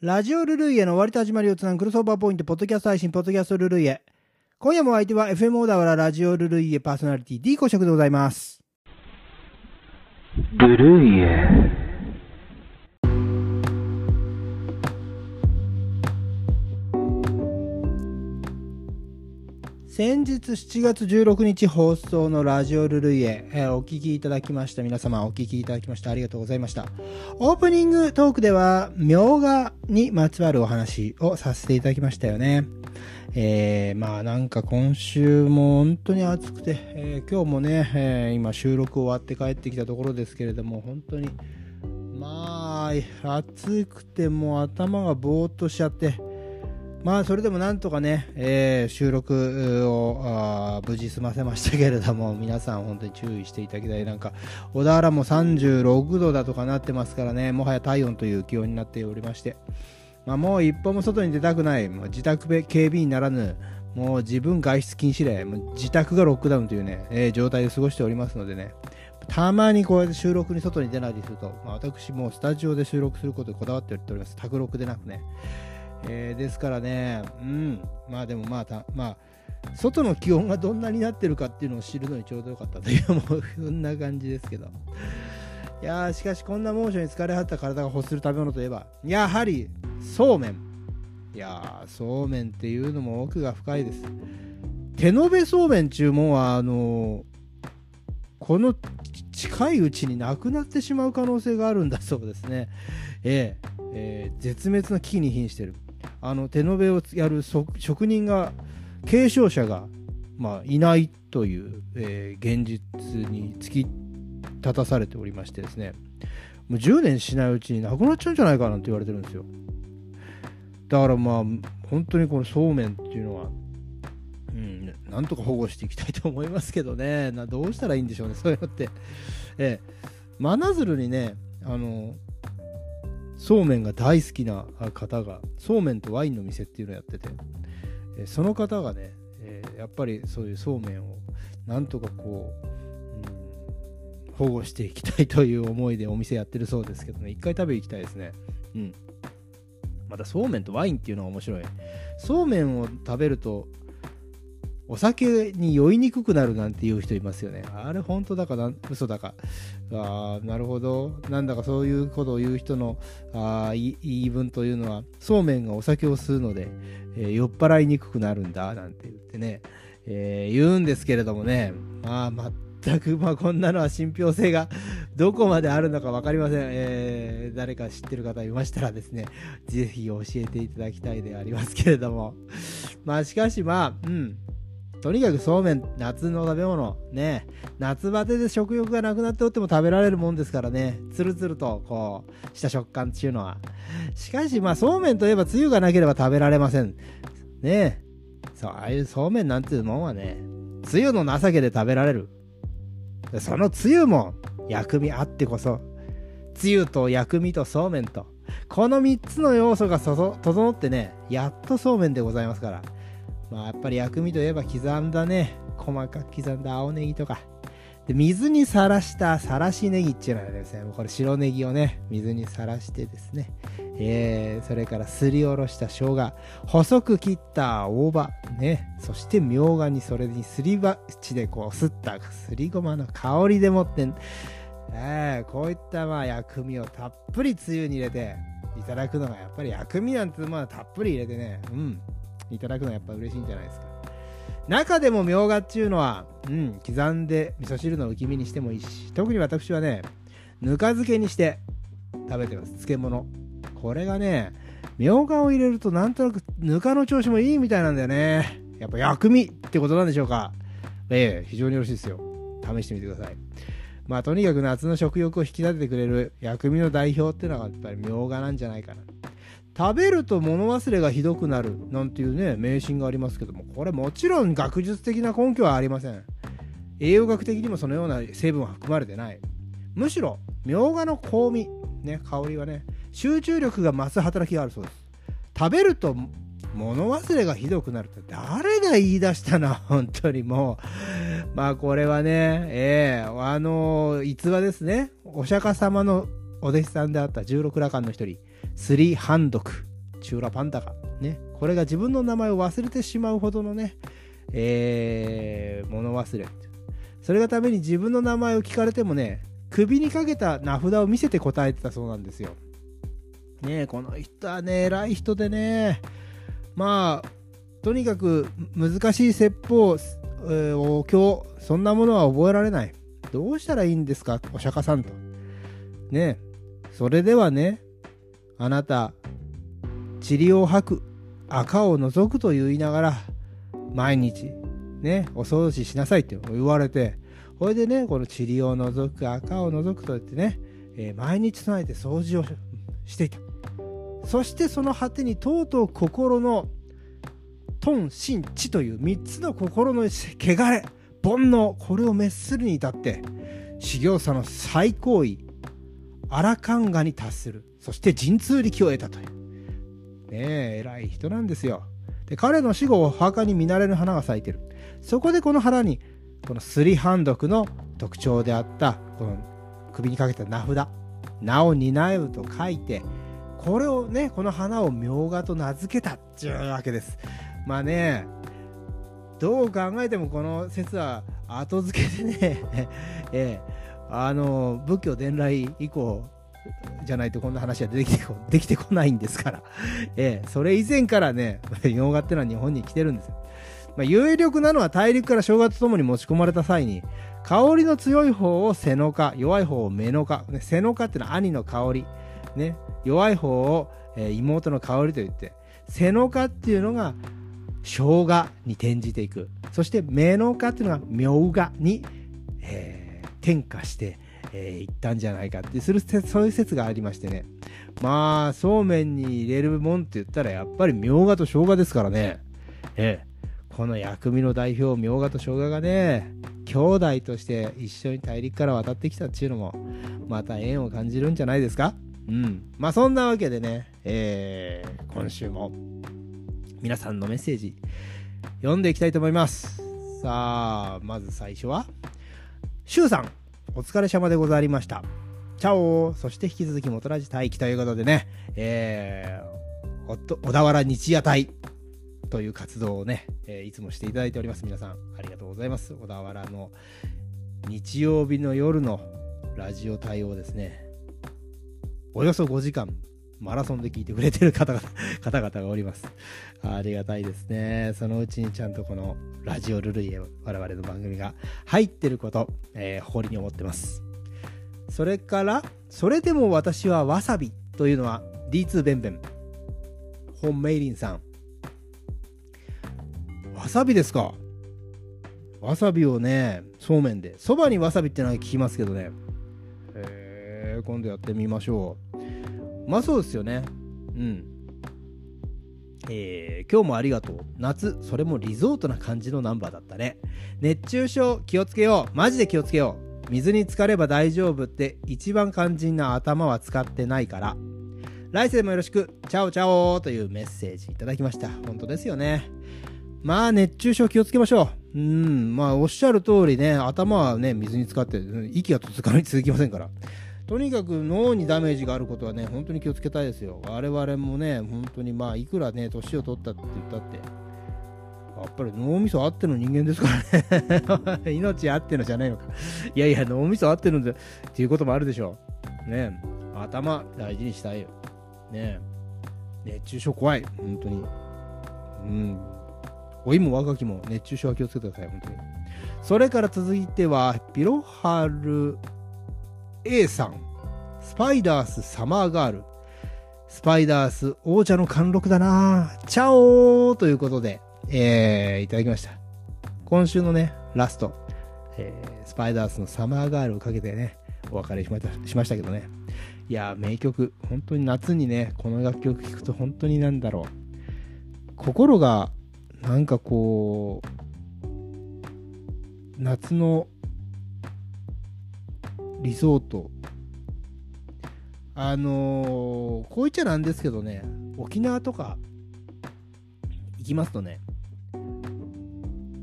ラジオルルイエの終わりと始まりをつなぐクロスオーバーポイント、ポッドキャスト配信、ポッドキャストルルイエ。今夜も相手は FM オーダーワララジオルルイエパーソナリティ D 公職でございます。ルルイエ先日7月16日放送のラジオルルイエ、えーお聞きいただきました皆様お聞きいただきましてありがとうございました。オープニングトークでは、みょうがにまつわるお話をさせていただきましたよね。えー、まあなんか今週も本当に暑くて、えー今日もね、え今収録終わって帰ってきたところですけれども、本当に、まあ、暑くてもう頭がぼーっとしちゃって、まあそれでもなんとかね、えー収録を無事済ませましたけれども、皆さん本当に注意していただきたい。なんか、小田原も36度だとかなってますからね、もはや体温という気温になっておりまして、まあもう一歩も外に出たくない、もう自宅で警備員ならぬ、もう自分外出禁止令、もう自宅がロックダウンというね、えー状態で過ごしておりますのでね、たまにこうやって収録に外に出ないりすると、まあ、私もスタジオで収録することにこだわっております。卓録でなくね。えーですからね、うん、まあでもまあた、まあ、外の気温がどんなになってるかっていうのを知るのにちょうどよかったという、もうそんな感じですけど。いやー、しかしこんな猛暑に疲れ果った体が欲する食べ物といえば、やはりそうめん。いやー、そうめんっていうのも奥が深いです。手延べそうめん注文は、あのーこの近いうちになくなってしまう可能性があるんだそうですね。えええー絶滅の危機に瀕してる。あの手延べをやる職人が継承者が、まあ、いないという、えー現実に突き立たされておりましてですね。もう10年しないうちになくなっちゃうんじゃないかなんて言われてるんですよ。だからまあ本当にこのそうめんっていうのはうん、なんとか保護していきたいと思いますけどね。などうしたらいいんでしょうね。そういうのって。ええ。真鶴にねあのそうめんが大好きな方がそうめんとワインの店っていうのをやってて、えその方がね、えやっぱりそういうそうめんをなんとかこう、うん、保護していきたいという思いでお店やってるそうですけどね。一回食べに行きたいですね。うん。またそうめんとワインっていうのが面白い。そうめんを食べるとお酒に酔いにくくなるなんていう人いますよね。あれ本当だかな嘘だか。ああ、なるほど。なんだかそういうことを言う人のあ言い分というのは、そうめんがお酒を吸うので、えー酔っ払いにくくなるんだなんて言ってね、えー言うんですけれどもね、まあ全く、まあこんなのは信憑性がどこまであるのか分かりません。えー誰か知ってる方いましたらですね、ぜひ教えていただきたいでありますけれども。まあしかしまあ、うん。とにかくそうめん、夏の食べ物、ね、夏バテで食欲がなくなっておっても食べられるもんですからね、つるつると、こう、した食感っていうのは。しかし、まあ、そうめんといえば、つゆがなければ食べられません。ねそう、ああいうそうめんなんていうもんはね、つゆの情けで食べられる。そのつゆも、薬味あってこそ、つゆと薬味とそうめんと、この3つの要素がそ整ってね、やっとそうめんでございますから。まあやっぱり薬味といえば刻んだね、細かく刻んだ青ネギとか。で、水にさらしたさらしネギっていうのはですね、もうこれ白ネギをね、水にさらしてですね、えー、それからすりおろした生姜、細く切った大葉、ね、そしてみょうがにそれにすり鉢でこうすったすりごまの香りでもって、えー、こういったまあ薬味をたっぷりつゆに入れていただくのがやっぱり薬味なんてまあたっぷり入れてね、うん、いただくのはやっぱ嬉しいんじゃないですか。中でもみょうがっていうのは、うん、刻んで味噌汁の浮き身にしてもいいし、特に私はね、ぬか漬けにして食べてます。漬物。これがね、みょうがを入れるとなんとなくぬかの調子もいいみたいなんだよね。やっぱ薬味ってことなんでしょうか。ええ非常によろしいですよ。試してみてください。まあとにかく夏の食欲を引き立ててくれる薬味の代表っていうのがやっぱりみょうがなんじゃないかな。食べると物忘れがひどくなるなんていうね迷信がありますけどもこれもちろん学術的な根拠はありません。栄養学的にもそのような成分は含まれてない。むしろみょうがの香味ね香りはね集中力が増す働きがあるそうです。食べると物忘れがひどくなるって誰が言い出したな 本当にもう。まあこれはねええあの逸話ですね。お釈迦様のお弟子さんであった十六羅漢の一人。スリハンドクチューラパンダか。ね。これが自分の名前を忘れてしまうほどのね、えー、物忘れ。それがために自分の名前を聞かれてもね、首にかけた名札を見せて答えてたそうなんですよ。ねこの人はね、偉い人でね、まあ、とにかく難しい説法、えー、お経、そんなものは覚えられない。どうしたらいいんですか、お釈迦さんと。ねそれではね、あなた、塵を吐く、赤を除くと言いながら、毎日、ね、お掃除しなさいって言われて、これでね、この塵を除く、赤を除くと言ってね、えー、毎日備えて掃除をしていた。そしてその果てにとうとう心の頓、心、地という3つの心の汚れ、煩悩、これを滅するに至って、修行者の最高位、アラカンガに達する。そして神通力を得たという。ねえ、偉い人なんですよ。で、彼の死後、お墓に見慣れぬ花が咲いてる。そこでこの腹に、このスリハンドクの特徴であった、この首にかけた名札、名を担うと書いて、これをね、この花を明画と名付けたっていうわけです。まあね、どう考えてもこの説は後付けでね ええ、あの、仏教伝来以降じゃないとこんな話はできてこ できてこないんですから、ええ、それ以前からね、洋画ってのは日本に来てるんですよ。まあ、有力なのは大陸から生姜ともに持ち込まれた際に、香りの強い方を背の科、弱い方を目の科。ね、背の科っていうのは兄の香り。ね、弱い方を、えー、妹の香りと言って、背の科っていうのが生姜に転じていく。そして目の科っていうのが明画に、えー、転化して、えー、いったんじゃないかってするそういう説がありましてね。まあ、そうめんに入れるもんって言ったらやっぱりみょうがと生姜ですからね。ええ。この薬味の代表、みょうがと生姜がね、兄弟として一緒に大陸から渡ってきたっていうのも、また縁を感じるんじゃないですか？うん。まあそんなわけでね、えー、今週も皆さんのメッセージ読んでいきたいと思います。さあ、まず最初は、シュウさん、お疲れ様でございました。チャオそして引き続き元ラジ待機ということでね、えー、小田原日夜隊という活動をね、えー、いつもしていただいております。皆さん、ありがとうございます。小田原の日曜日の夜のラジオ対応ですね、およそ5時間マラソンで聞いてくれてる方々 方々がおります。ありがたいですね。そのうちにちゃんとこのラジオルルイへ我々の番組が入ってること、えー、誇りに思ってます。それから、それでも私はわさびというのは D2 ベンベン。本メイリンさん。わさびですか？わさびをね、そうめんで。そばにわさびってのは聞きますけどね。へえ、今度やってみましょう。まあそうですよね。うん。えー、今日もありがとう。夏、それもリゾートな感じのナンバーだったね。熱中症気をつけよう。マジで気をつけよう。水に浸かれば大丈夫って一番肝心な頭は使ってないから。来世もよろしく。チャオチャオというメッセージいただきました。本当ですよね。まあ熱中症気をつけましょう。うん、まあおっしゃる通りね、頭はね、水に浸かって、息が続かない続きませんから。とにかく脳にダメージがあることはね、本当に気をつけたいですよ。我々もね、本当にまあ、いくらね、年を取ったって言ったって、やっぱり脳みそあっての人間ですからね。命あってのじゃないのか。いやいや、脳みそあってるんだっていうこともあるでしょう。ね頭大事にしたいよ。ね熱中症怖い。本当に。うん。老いも若きも熱中症は気をつけてください。本当に。それから続いては、ピロハル A さん、スパイダースサマーガール、スパイダース王者の貫禄だなチャオーということで、えー、いただきました。今週のね、ラスト、えー、スパイダースのサマーガールをかけてね、お別れしましたしましたけどね。いや名曲。本当に夏にね、この楽曲聴くと本当になんだろう。心が、なんかこう、夏のリゾート。あのー、こう言っちゃなんですけどね沖縄とか行きますとね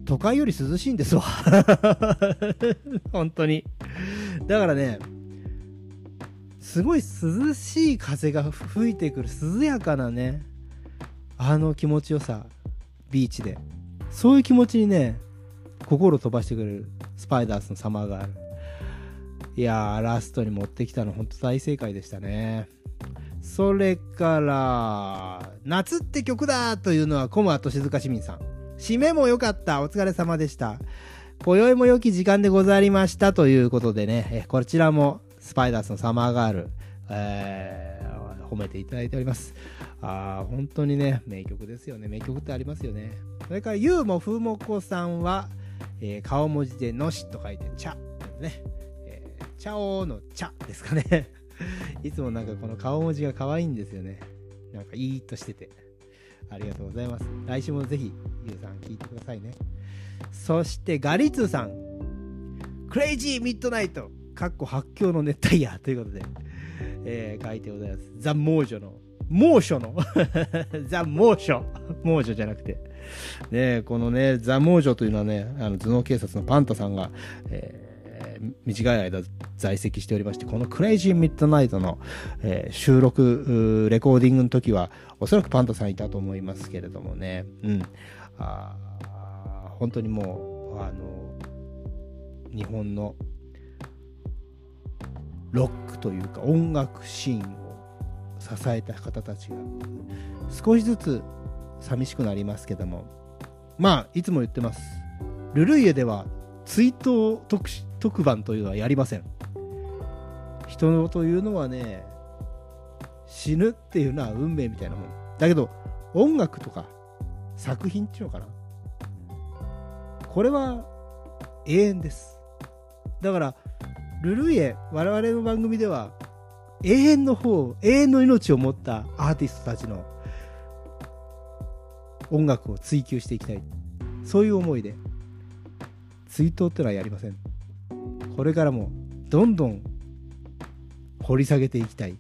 都会より涼しいんですわ。本当に。だからねすごい涼しい風が吹いてくる涼やかなねあの気持ちよさビーチで。そういう気持ちにね心を飛ばしてくれるスパイダースのサマーガール。いやーラストに持ってきたの本当大正解でしたね。それから夏って曲だというのはコムアと静香市民さん。締めも良かった。お疲れ様でした。今宵も良き時間でございましたということでね。えこちらもスパイダースのサマーガール、えー、褒めていただいております。あー本当にね名曲ですよね。名曲ってありますよね。それからゆうもふもこさんは、えー顔文字でのしと書いて茶ね、えー、茶おの茶ですかね。いつもなんかこの顔文字が可愛いんですよね。なんかいいとしてて。ありがとうございます。来週もぜひゆうさん聞いてくださいね。そしてガリツーさん。クレイジーミッドナイト。かっこ発狂の熱帯夜。ということで、えー書いてございます。ザ・猛暑の。猛暑の。ザ・猛暑猛暑じゃなくて。ねこのねザ・猛暑というのはねあの頭脳警察のパンタさんが、えー短い間在籍しておりましてこのクレイジーミッドナイトの、えー収録レコーディングの時はおそらくパンタさんいたと思いますけれどもね。うん。あ本当にもうあの日本のロックというか音楽シーンを支えた方たちが少しずつ寂しくなりますけども。まあいつも言ってます。ルルイエでは追悼特特番というのはやりません。人のというのはね死ぬっていうのは運命みたいなもん。だけど音楽とか作品っていうのかな。これは永遠です。だからルルイエ我々の番組では永遠の方永遠の命を持ったアーティストたちの音楽を追求していきたい。そういう思いで。追悼ってのはやりません。これからもどんどん掘り下げていきたい。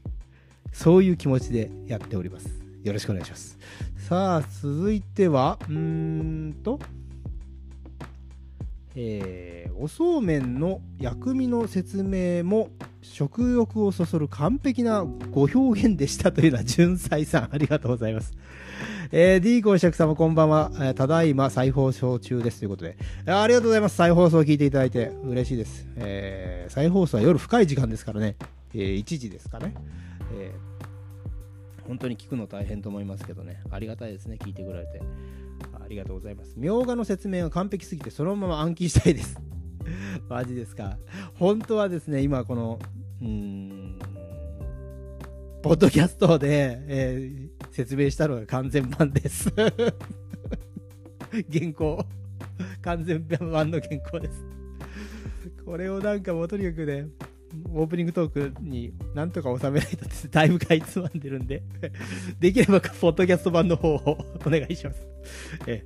そういう気持ちでやっております。よろしくお願いします。さあ続いてはうーんとえーおそうめんの薬味の説明も食欲をそそる完璧なご表現でしたというのは純才さんありがとうございます。えー、D 公爵様こんばんは、えーただいま再放送中です。ということで、えーありがとうございます。再放送を聞いていただいて。嬉しいです、えー再放送は夜深い時間ですからね、えー1時ですかね、えー本当に聞くの大変と思いますけどね。ありがたいですね。聞いてくれて。ありがとうございます。みょうがの説明が完璧すぎて、そのまま暗記したいです。マジですか？本当はですね、今この、うーん、ポッドキャストで、えー説明したのが完全版です。原稿。完全版の原稿です。これをなんかもうとにかくね、オープニングトークになんとか収めないとってだいぶかいつまんでるんで、できればポッドキャスト版の方をお願いします。ええ、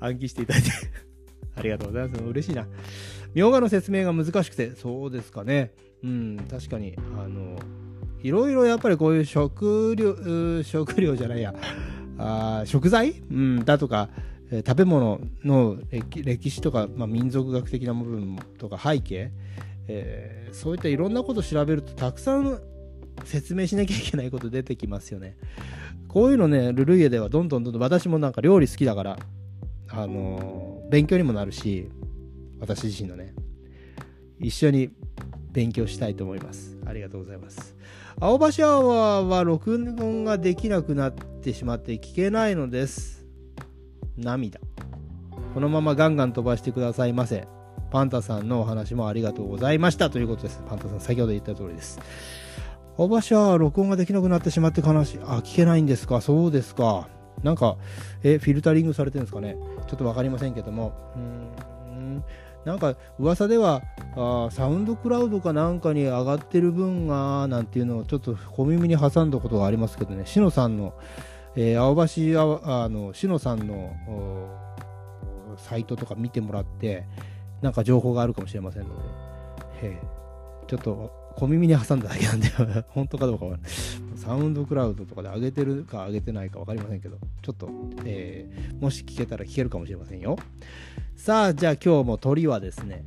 暗記していただいて ありがとうございます。嬉しいな。みょうがの説明が難しくて、そうですかね。うん、確かに、あの、いろいろやっぱりこういう食料、食料じゃないや、あ食材、うん、だとか、え食べ物の歴史とか、まあ、民族学的な部分とか背景、えーそういったいろんなこと調べるとたくさん説明しなきゃいけないこと出てきますよね。こういうのね、ルルイエではどんどんどんどん私もなんか料理好きだから、あのー勉強にもなるし、私自身のね、一緒に勉強したいと思います。ありがとうございます。青橋アワーは録音ができなくなってしまって聞けないのです。涙。このままガンガン飛ばしてくださいませ。パンタさんのお話もありがとうございましたということです。パンタさん、先ほど言った通りです。青橋は録音ができなくなってしまって悲しい。あ、聞けないんですか？そうですか。なんか、え、フィルタリングされてるんですかね？ちょっとわかりませんけども。うん。なんか、噂では、あサウンドクラウドかなんかに上がってる分が、なんていうのをちょっと小耳に挟んだことがありますけどね。しのさんの、えー青橋ああの、しのさんのサイトとか見てもらって、なんか情報があるかもしれませんので、へえちょっと小耳に挟んだだけなんで、本当かどうかは、サウンドクラウドとかで上げてるか上げてないか分かりませんけど、ちょっと、えーもし聞けたら聞けるかもしれませんよ。さあ、じゃあ今日も鳥はですね、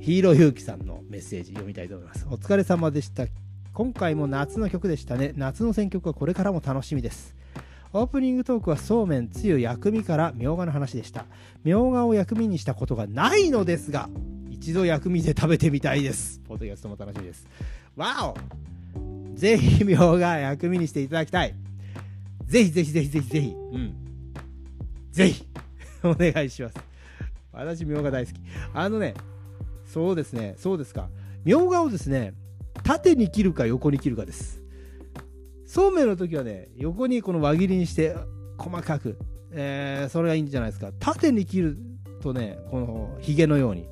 ヒーローゆうきさんのメッセージ読みたいと思います。お疲れ様でした。今回も夏の曲でしたね。夏の選曲はこれからも楽しみです。オープニングトークはそうめん、つゆ、薬味からみょうがの話でした。みょうがを薬味にしたことがないのですが、一度薬味で食べてみたいです。ポッドキャストも楽しみです。わおぜひみょうが薬味にしていただきたい。ぜひぜひぜひぜひぜひ。うん。ぜひ お願いします。私、みょうが大好き。あのね、そうですね、そうですか。みょうがをですね、縦に切るか横に切るかです。そうめんの時はね、横にこの輪切りにして細かく、えー、それがいいんじゃないですか。縦に切るとね、このヒゲのように。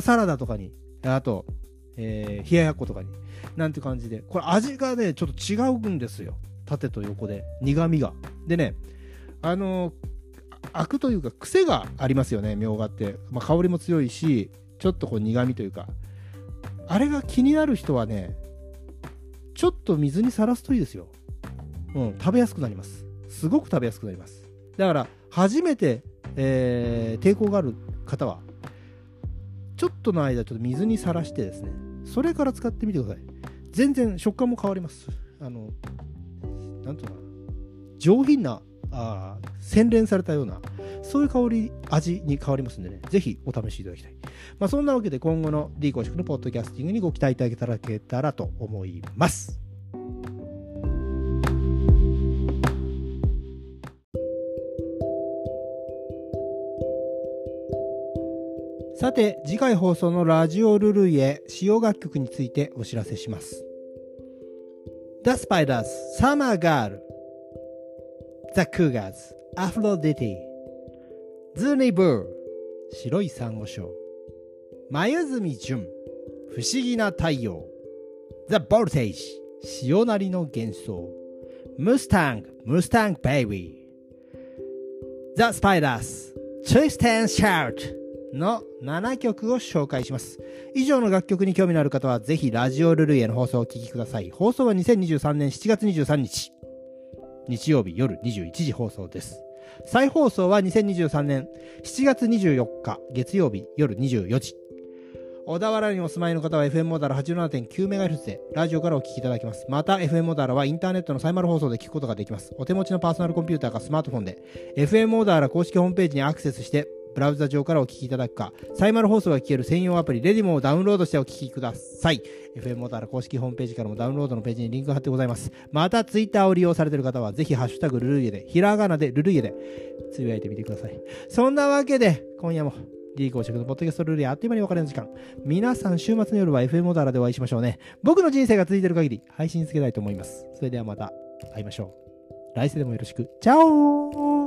サラダとかに、あと、えー、冷ややっことかに、なんて感じで、これ味がね、ちょっと違うんですよ。縦と横で。苦味が。でね、あのー、アクというか癖がありますよね、みょうがって。まあ、香りも強いし、ちょっとこう苦味というか。あれが気になる人はね、ちょっと水にさらすといいですよ。うん、食べやすくなります。すごく食べやすくなります。だから、初めて、えー、抵抗がある方は、ちょっとの間、ちょっと水にさらしてですね、それから使ってみてください。全然食感も変わります。あの、なんとかな。上品な、あ洗練されたような、そういう香り、味に変わりますんでね、ぜひお試しいただきたい。まあ、そんなわけで今後の D 公式のポッドキャスティングにご期待いただけたらと思います。さて、次回放送のラジオルルイエ使用楽曲についてお知らせします。The Spiders, Summer Girl, The Cougars, Aphrodite, Zuni Boo, 白い珊瑚礁、眉住純、不思議な太陽、The Voltage, 潮なりの幻想、Mustang, Mustang Baby, The Spiders, Twist and Shout, の7曲を紹介します。以上の楽曲に興味のある方は、ぜひラジオルルイエの放送をお聴きください。放送は2023年7月23日。日曜日夜21時放送です。再放送は2023年7月24日月曜日夜24時。小田原にお住まいの方は FM モーダラ 87.9MHz でラジオからお聞きいただきます。また FM モーダラはインターネットのサイマル放送で聞くことができます。お手持ちのパーソナルコンピューターかスマートフォンで FM モーダラ公式ホームページにアクセスしてブラウザ上からお聞きいただくか、サイマル放送が聞ける専用アプリ、レディモをダウンロードしてお聞きください。FM モーター公式ホームページからもダウンロードのページにリンクが貼ってございます。また、ツイッターを利用されている方は、ぜひ、ハッシュタグルルイエで、ひらがなでルルイエで、つぶやいてみてください。そんなわけで、今夜も、D 公式のポッドキャストルールやあっという間に別れの時間。皆さん、週末の夜は FM モダラでお会いしましょうね。僕の人生が続いている限り、配信つけたいと思います。それではまた会いましょう。来世でもよろしく。チャオ